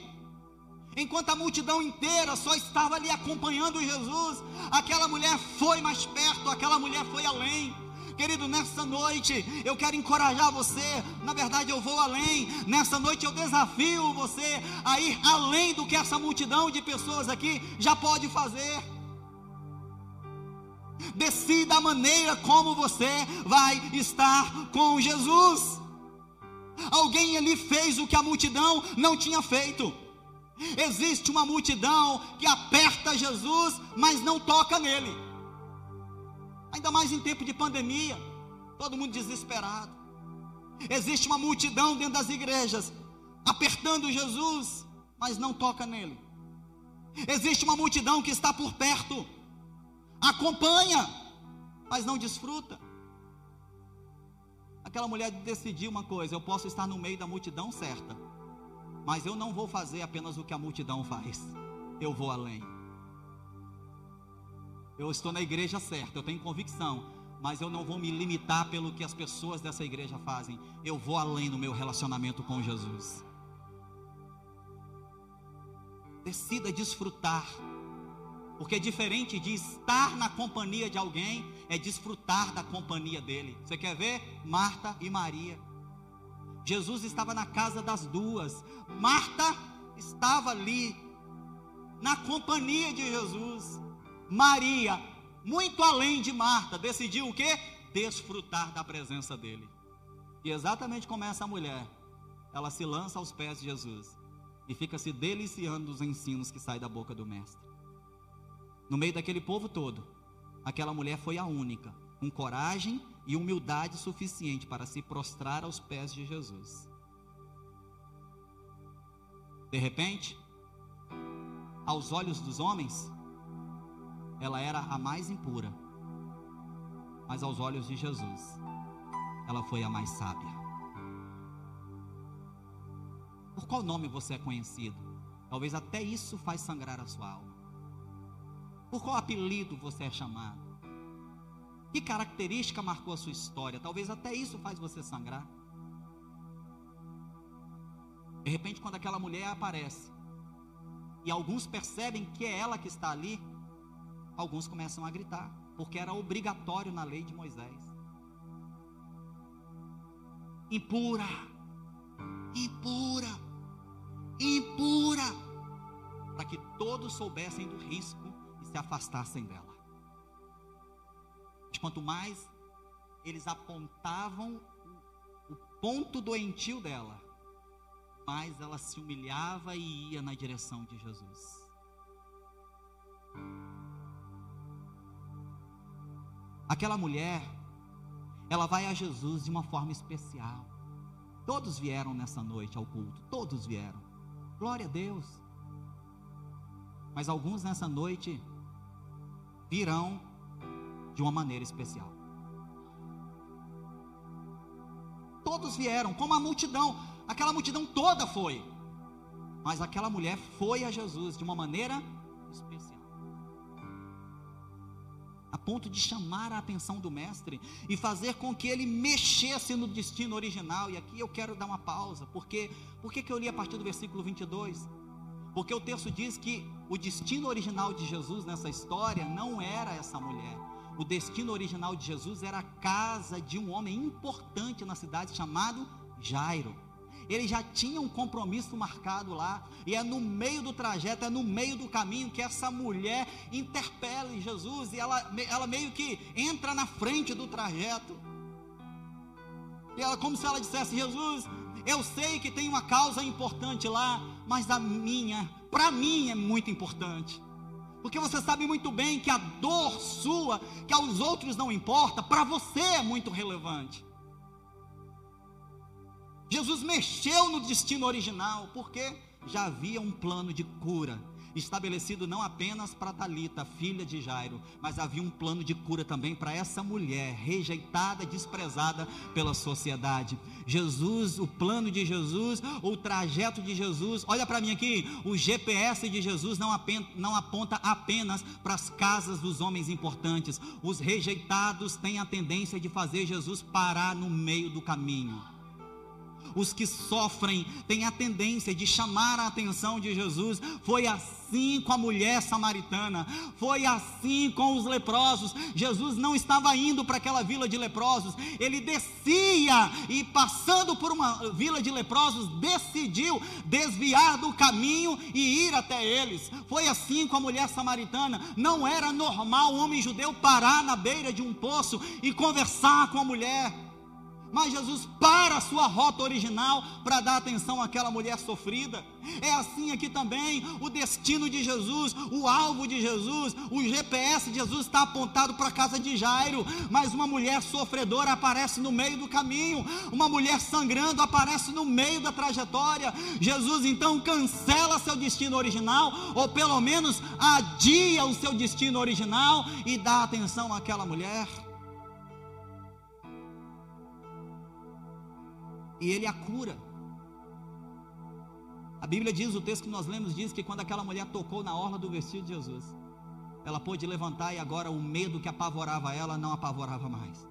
Enquanto a multidão inteira só estava ali acompanhando Jesus, aquela mulher foi mais perto, aquela mulher foi além. Querido, nessa noite eu quero encorajar você. Na verdade, eu vou além. Nessa noite eu desafio você a ir além do que essa multidão de pessoas aqui já pode fazer. Decida a maneira como você vai estar com Jesus. Alguém ali fez o que a multidão não tinha feito. Existe uma multidão que aperta Jesus, mas não toca nele. Ainda mais em tempo de pandemia, todo mundo desesperado. Existe uma multidão dentro das igrejas apertando Jesus, mas não toca nele. Existe uma multidão que está por perto, acompanha, mas não desfruta. Aquela mulher decidiu uma coisa: eu posso estar no meio da multidão certa, mas eu não vou fazer apenas o que a multidão faz, eu vou além. Eu estou na igreja certa, eu tenho convicção, mas eu não vou me limitar pelo que as pessoas dessa igreja fazem. Eu vou além no meu relacionamento com Jesus. Decida desfrutar porque diferente de estar na companhia de alguém, é desfrutar da companhia dele. Você quer ver? Marta e Maria. Jesus estava na casa das duas. Marta estava ali, na companhia de Jesus. Maria, muito além de Marta, decidiu o que? Desfrutar da presença dele. E exatamente como essa mulher, ela se lança aos pés de Jesus e fica se deliciando dos ensinos que saem da boca do Mestre. No meio daquele povo todo, aquela mulher foi a única, com coragem e humildade suficiente para se prostrar aos pés de Jesus. De repente, aos olhos dos homens, ela era a mais impura, mas aos olhos de Jesus, ela foi a mais sábia. Por qual nome você é conhecido? Talvez até isso faz sangrar a sua alma. Por qual apelido você é chamado? Que característica marcou a sua história? Talvez até isso faz você sangrar. De repente, quando aquela mulher aparece, e alguns percebem que é ela que está ali, alguns começam a gritar, porque era obrigatório na lei de Moisés. Impura, impura, impura, para que todos soubessem do risco se afastassem dela. Quanto mais eles apontavam o ponto doentio dela, mais ela se humilhava e ia na direção de Jesus. Aquela mulher, ela vai a Jesus de uma forma especial. Todos vieram nessa noite ao culto, todos vieram. Glória a Deus. Mas alguns nessa noite virão de uma maneira especial. Todos vieram, como a multidão, aquela multidão toda foi. Mas aquela mulher foi a Jesus de uma maneira especial. A ponto de chamar a atenção do mestre e fazer com que ele mexesse no destino original. E aqui eu quero dar uma pausa, porque por que eu li a partir do versículo 22? Porque o texto diz que o destino original de Jesus nessa história não era essa mulher. O destino original de Jesus era a casa de um homem importante na cidade chamado Jairo. Ele já tinha um compromisso marcado lá, e é no meio do trajeto, é no meio do caminho que essa mulher interpela Jesus, e ela, ela meio que entra na frente do trajeto. E ela, como se ela dissesse: Jesus, eu sei que tem uma causa importante lá, mas a minha, para mim é muito importante. Porque você sabe muito bem que a dor sua, que aos outros não importa, para você é muito relevante. Jesus mexeu no destino original, porque já havia um plano de cura, estabelecido não apenas para Talita, filha de Jairo, mas havia um plano de cura também para essa mulher rejeitada, desprezada pela sociedade. Jesus, o plano de Jesus, o trajeto de Jesus, olha para mim aqui, o GPS de Jesus não, não aponta apenas para as casas dos homens importantes. Os rejeitados têm a tendência de fazer Jesus parar no meio do caminho os que sofrem têm a tendência de chamar a atenção de Jesus. Foi assim com a mulher samaritana, foi assim com os leprosos. Jesus não estava indo para aquela vila de leprosos, ele descia e, passando por uma vila de leprosos, decidiu desviar do caminho e ir até eles. Foi assim com a mulher samaritana. Não era normal o homem judeu parar na beira de um poço e conversar com a mulher. Mas Jesus para a sua rota original para dar atenção àquela mulher sofrida. É assim aqui também, o destino de Jesus, o alvo de Jesus, o GPS de Jesus está apontado para a casa de Jairo, mas uma mulher sofredora aparece no meio do caminho, uma mulher sangrando aparece no meio da trajetória. Jesus então cancela seu destino original, ou pelo menos adia o seu destino original e dá atenção àquela mulher. E ele a cura. A Bíblia diz, o texto que nós lemos diz que quando aquela mulher tocou na orla do vestido de Jesus, ela pôde levantar e agora o medo que apavorava ela não apavorava mais.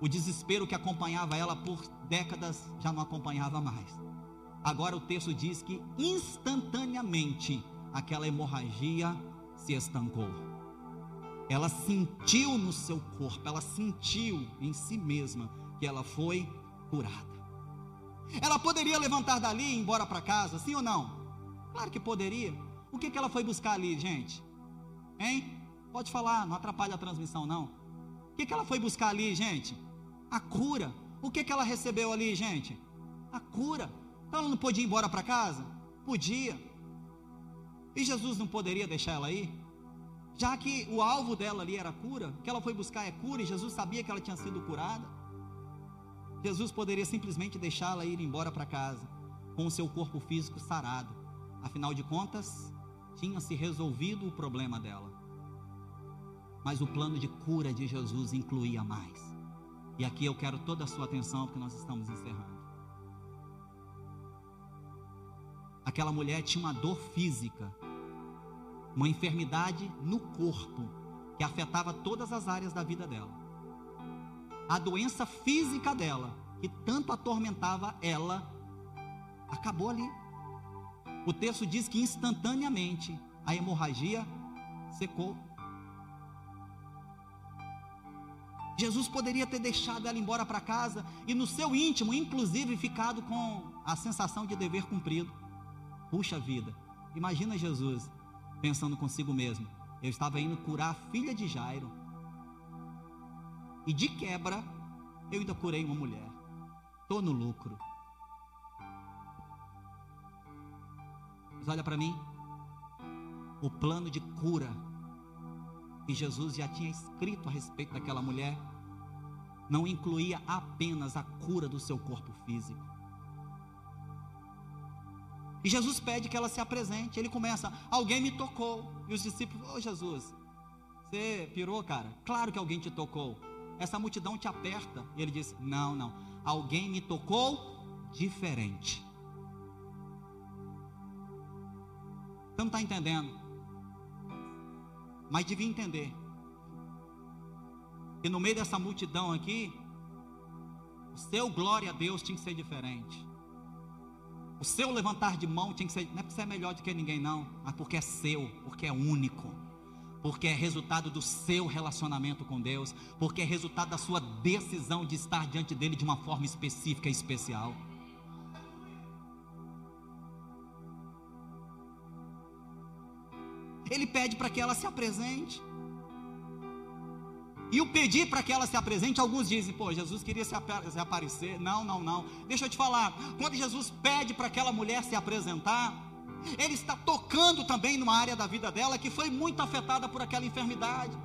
O desespero que acompanhava ela por décadas já não acompanhava mais. Agora o texto diz que instantaneamente aquela hemorragia se estancou. Ela sentiu no seu corpo, ela sentiu em si mesma que ela foi curada. Ela poderia levantar dali e ir embora para casa, sim ou não? Claro que poderia. O que, que ela foi buscar ali, gente? Hein? Pode falar, não atrapalha a transmissão, não. O que, que ela foi buscar ali, gente? A cura. O que, que ela recebeu ali, gente? A cura. Então ela não podia ir embora para casa? Podia. E Jesus não poderia deixar ela ir? Já que o alvo dela ali era a cura, o que ela foi buscar é cura, e Jesus sabia que ela tinha sido curada. Jesus poderia simplesmente deixá-la ir embora para casa, com o seu corpo físico sarado. Afinal de contas, tinha se resolvido o problema dela. Mas o plano de cura de Jesus incluía mais. E aqui eu quero toda a sua atenção, porque nós estamos encerrando. Aquela mulher tinha uma dor física, uma enfermidade no corpo, que afetava todas as áreas da vida dela a doença física dela, que tanto atormentava ela, acabou ali. O texto diz que instantaneamente a hemorragia secou. Jesus poderia ter deixado ela embora para casa e no seu íntimo, inclusive, ficado com a sensação de dever cumprido. Puxa vida, imagina Jesus pensando consigo mesmo: eu estava indo curar a filha de Jairo e de quebra, eu ainda curei uma mulher. Estou no lucro. Mas olha para mim. O plano de cura que Jesus já tinha escrito a respeito daquela mulher não incluía apenas a cura do seu corpo físico. E Jesus pede que ela se apresente. Ele começa: Alguém me tocou. E os discípulos: Ô oh, Jesus, você pirou, cara? Claro que alguém te tocou essa multidão te aperta. E ele diz: Não, não, alguém me tocou diferente. Você não está entendendo? Mas devia entender. E no meio dessa multidão aqui, o seu glória a Deus tinha que ser diferente. O seu levantar de mão tinha que ser, não é porque você é melhor do que ninguém, não, mas porque é seu, porque é único porque é resultado do seu relacionamento com Deus, porque é resultado da sua decisão de estar diante dele de uma forma específica e especial. Ele pede para que ela se apresente. E o pedir para que ela se apresente, alguns dizem, pô, Jesus queria se, aparecer. Não, não, não. Deixa eu te falar. Quando Jesus pede para aquela mulher se apresentar, ele está tocando também numa área da vida dela que foi muito afetada por aquela enfermidade.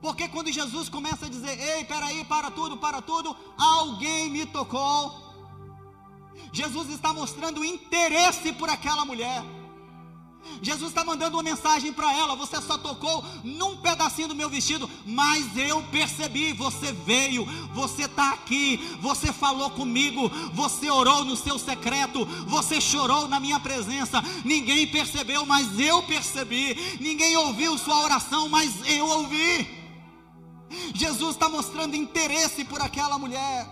Porque quando Jesus começa a dizer: Ei, peraí, para tudo, para tudo, alguém me tocou. Jesus está mostrando interesse por aquela mulher. Jesus está mandando uma mensagem para ela. Você só tocou num pedacinho do meu vestido, mas eu percebi. Você veio, você está aqui, você falou comigo, você orou no seu secreto, você chorou na minha presença. Ninguém percebeu, mas eu percebi. Ninguém ouviu sua oração, mas eu ouvi. Jesus está mostrando interesse por aquela mulher.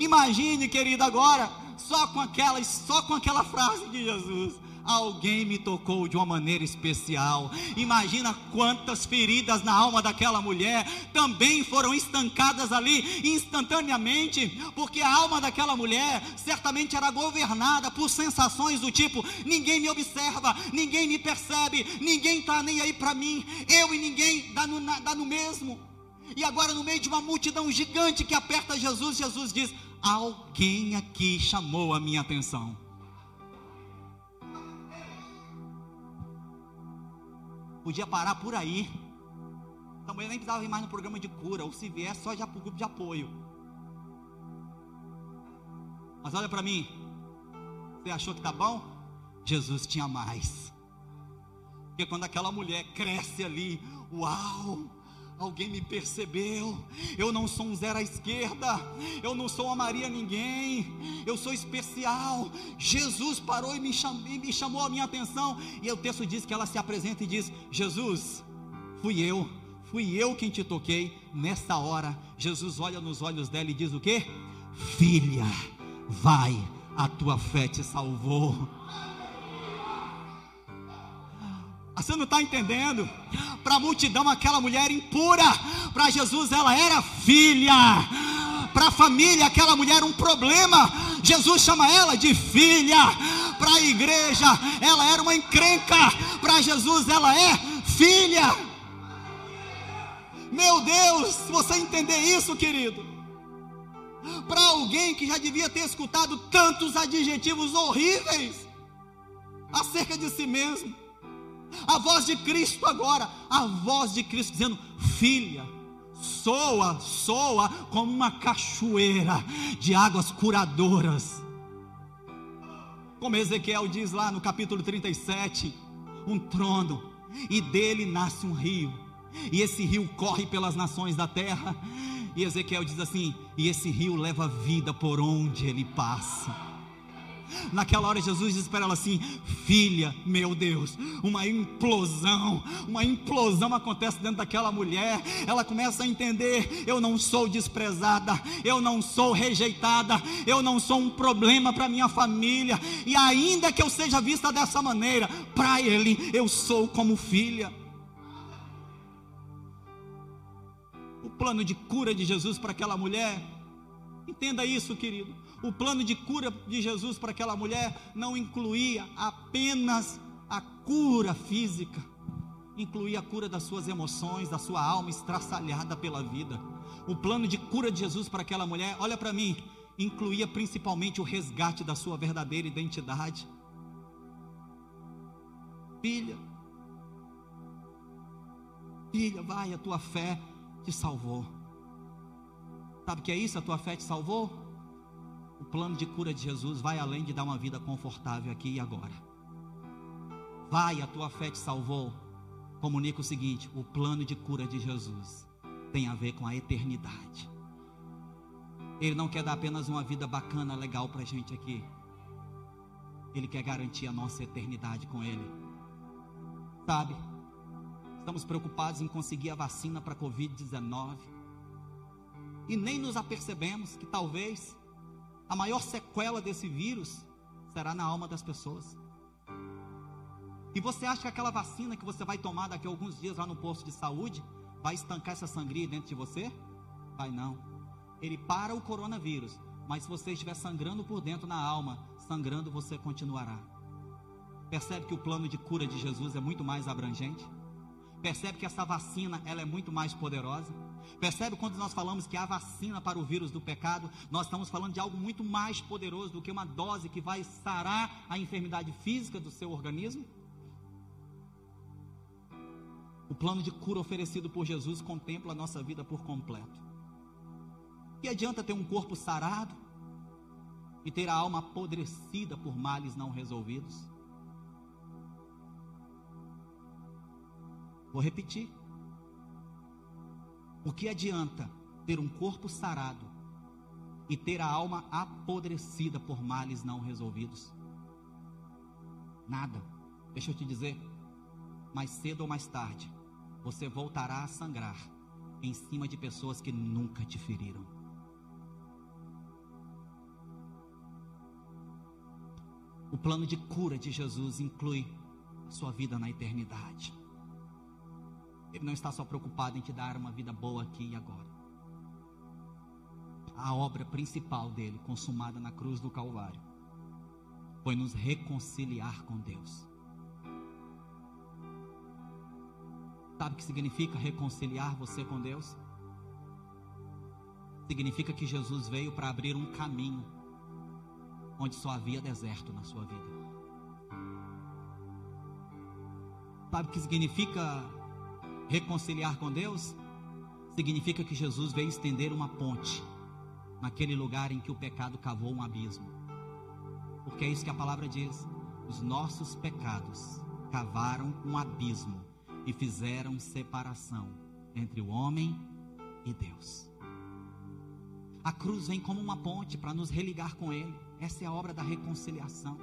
Imagine, querida, agora só com aquela, só com aquela frase de Jesus. Alguém me tocou de uma maneira especial. Imagina quantas feridas na alma daquela mulher também foram estancadas ali instantaneamente, porque a alma daquela mulher certamente era governada por sensações do tipo: ninguém me observa, ninguém me percebe, ninguém está nem aí para mim, eu e ninguém dá no, dá no mesmo. E agora, no meio de uma multidão gigante que aperta Jesus, Jesus diz: Alguém aqui chamou a minha atenção. Podia parar por aí. Mulher nem precisava vir mais no programa de cura, ou se vier, só já para o grupo de apoio. Mas olha para mim. Você achou que tá bom? Jesus tinha mais. Porque quando aquela mulher cresce ali, uau! Alguém me percebeu. Eu não sou um zero à esquerda. Eu não sou uma Maria ninguém. Eu sou especial. Jesus parou e me, chamou, e me chamou a minha atenção. E o texto diz que ela se apresenta e diz: Jesus, fui eu. Fui eu quem te toquei. Nessa hora, Jesus olha nos olhos dela e diz o que? Filha, vai, a tua fé te salvou. Você não está entendendo? Para a multidão, aquela mulher impura, para Jesus ela era filha. Para a família, aquela mulher um problema. Jesus chama ela de filha. Para a igreja, ela era uma encrenca. Para Jesus, ela é filha. Meu Deus, se você entender isso, querido. Para alguém que já devia ter escutado tantos adjetivos horríveis acerca de si mesmo a voz de Cristo agora, a voz de Cristo dizendo: Filha, soa, soa como uma cachoeira de águas curadoras. Como Ezequiel diz lá no capítulo 37, um trono, e dele nasce um rio, e esse rio corre pelas nações da terra. E Ezequiel diz assim: e esse rio leva vida por onde ele passa. Naquela hora Jesus diz para ela assim: Filha, meu Deus, uma implosão, uma implosão acontece dentro daquela mulher. Ela começa a entender: eu não sou desprezada, eu não sou rejeitada, eu não sou um problema para minha família. E ainda que eu seja vista dessa maneira, para Ele eu sou como filha. O plano de cura de Jesus para aquela mulher, entenda isso, querido o plano de cura de Jesus para aquela mulher não incluía apenas a cura física, incluía a cura das suas emoções, da sua alma estraçalhada pela vida. O plano de cura de Jesus para aquela mulher, olha para mim, incluía principalmente o resgate da sua verdadeira identidade. Filha, filha, vai, a tua fé te salvou. Sabe o que é isso? A tua fé te salvou? O plano de cura de Jesus vai além de dar uma vida confortável aqui e agora. Vai, a tua fé te salvou. Comunica o seguinte: o plano de cura de Jesus tem a ver com a eternidade. Ele não quer dar apenas uma vida bacana, legal para a gente aqui. Ele quer garantir a nossa eternidade com Ele. Sabe? Estamos preocupados em conseguir a vacina para a Covid-19. E nem nos apercebemos que talvez a maior sequela desse vírus será na alma das pessoas. E você acha que aquela vacina que você vai tomar daqui a alguns dias lá no posto de saúde vai estancar essa sangria dentro de você? Vai não. Ele para o coronavírus, mas se você estiver sangrando por dentro na alma, sangrando você continuará. Percebe que o plano de cura de Jesus é muito mais abrangente? Percebe que essa vacina ela é muito mais poderosa? Percebe quando nós falamos que há vacina para o vírus do pecado? Nós estamos falando de algo muito mais poderoso do que uma dose que vai sarar a enfermidade física do seu organismo? O plano de cura oferecido por Jesus contempla a nossa vida por completo. Que adianta ter um corpo sarado? e ter a alma apodrecida por males não resolvidos? Vou repetir. O que adianta ter um corpo sarado e ter a alma apodrecida por males não resolvidos? Nada. Deixa eu te dizer, mais cedo ou mais tarde, você voltará a sangrar em cima de pessoas que nunca te feriram. O plano de cura de Jesus inclui a sua vida na eternidade. Ele não está só preocupado em te dar uma vida boa aqui e agora. A obra principal dele, consumada na cruz do Calvário, foi nos reconciliar com Deus. Sabe o que significa reconciliar você com Deus? Significa que Jesus veio para abrir um caminho onde só havia deserto na sua vida. Sabe o que significa reconciliar com Deus? Significa que Jesus veio estender uma ponte naquele lugar em que o pecado cavou um abismo. Porque é isso que a palavra diz: os nossos pecados cavaram um abismo e fizeram separação entre o homem e Deus. A cruz vem como uma ponte para nos religar com Ele. Essa é a obra da reconciliação.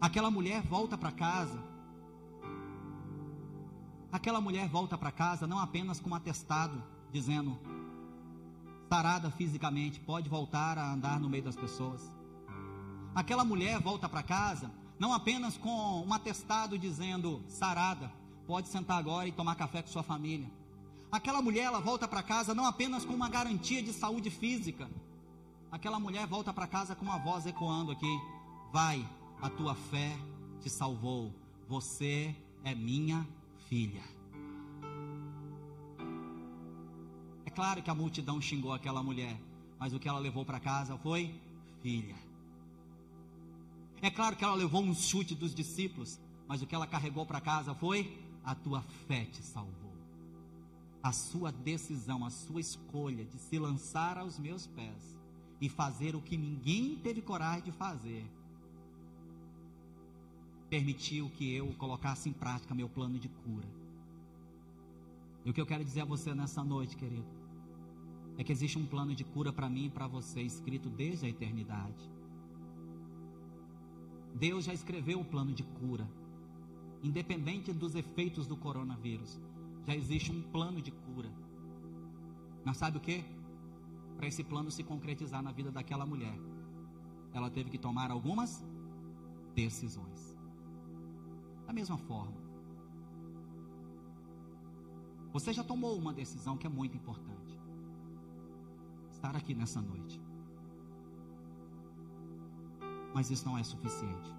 Aquela mulher volta para casa. Aquela mulher volta para casa não apenas com um atestado dizendo sarada fisicamente, pode voltar a andar no meio das pessoas. Aquela mulher volta para casa não apenas com um atestado dizendo sarada, pode sentar agora e tomar café com sua família. Aquela mulher ela volta para casa não apenas com uma garantia de saúde física, aquela mulher volta para casa com uma voz ecoando aqui: Vai, a tua fé te salvou, você é minha filha. É claro que a multidão xingou aquela mulher, mas o que ela levou para casa foi filha. É claro que ela levou um chute dos discípulos, mas o que ela carregou para casa foi: A tua fé te salvou. A sua decisão, a sua escolha de se lançar aos meus pés e fazer o que ninguém teve coragem de fazer, permitiu que eu colocasse em prática meu plano de cura. E o que eu quero dizer a você nessa noite, querido, é que existe um plano de cura para mim e para você escrito desde a eternidade. Deus já escreveu o plano de cura, independente dos efeitos do coronavírus. Já existe um plano de cura. Mas sabe o que? para esse plano se concretizar na vida daquela mulher, ela teve que tomar algumas decisões. Mesma forma, você já tomou uma decisão que é muito importante. Estar aqui nessa noite. Mas isso não é suficiente.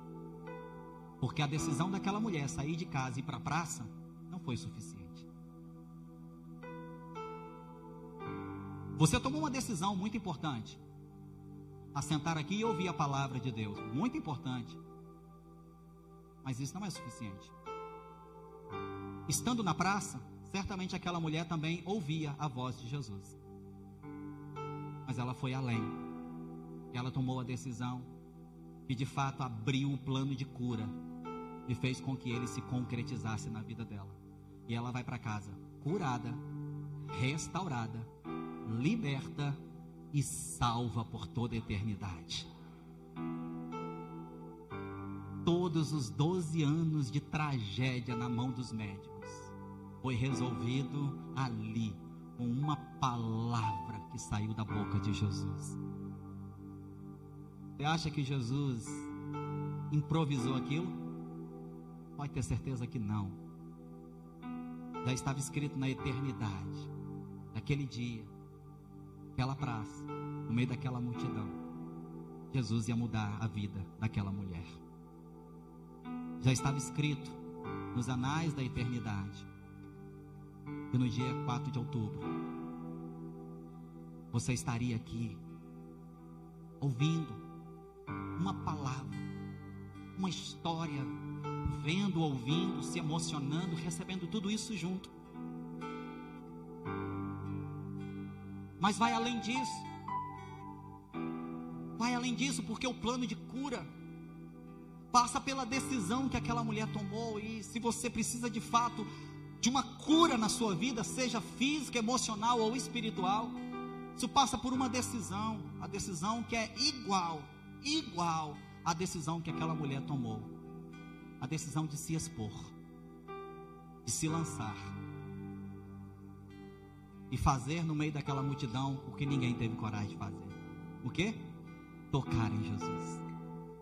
Porque a decisão daquela mulher sair de casa e ir para a praça não foi suficiente. Você tomou uma decisão muito importante. A sentar aqui e ouvir a palavra de Deus. Muito importante. Mas isso não é suficiente. Estando na praça, certamente aquela mulher também ouvia a voz de Jesus. Mas ela foi além. Ela tomou a decisão e de fato abriu o plano de cura e fez com que ele se concretizasse na vida dela. E ela vai para casa curada, restaurada liberta e salva por toda a eternidade. Todos os 12 anos de tragédia na mão dos médicos foi resolvido ali com uma palavra que saiu da boca de Jesus. Você acha que Jesus improvisou aquilo? Pode ter certeza que não. Já estava escrito na eternidade, naquele dia, aquela praça, no meio daquela multidão, Jesus ia mudar a vida daquela mulher. Já estava escrito nos anais da eternidade que no dia 4 de outubro você estaria aqui ouvindo uma palavra, uma história, vendo, ouvindo, se emocionando, recebendo tudo isso junto. Mas vai além disso. vai além disso, porque o plano de cura passa pela decisão que aquela mulher tomou. E se você precisa de fato de uma cura na sua vida, seja física, emocional ou espiritual, isso passa por uma decisão, a decisão que é igual, igual à decisão que aquela mulher tomou. A decisão de se expor, de se lançar e fazer no meio daquela multidão o que ninguém teve coragem de fazer. O que? Tocar em Jesus.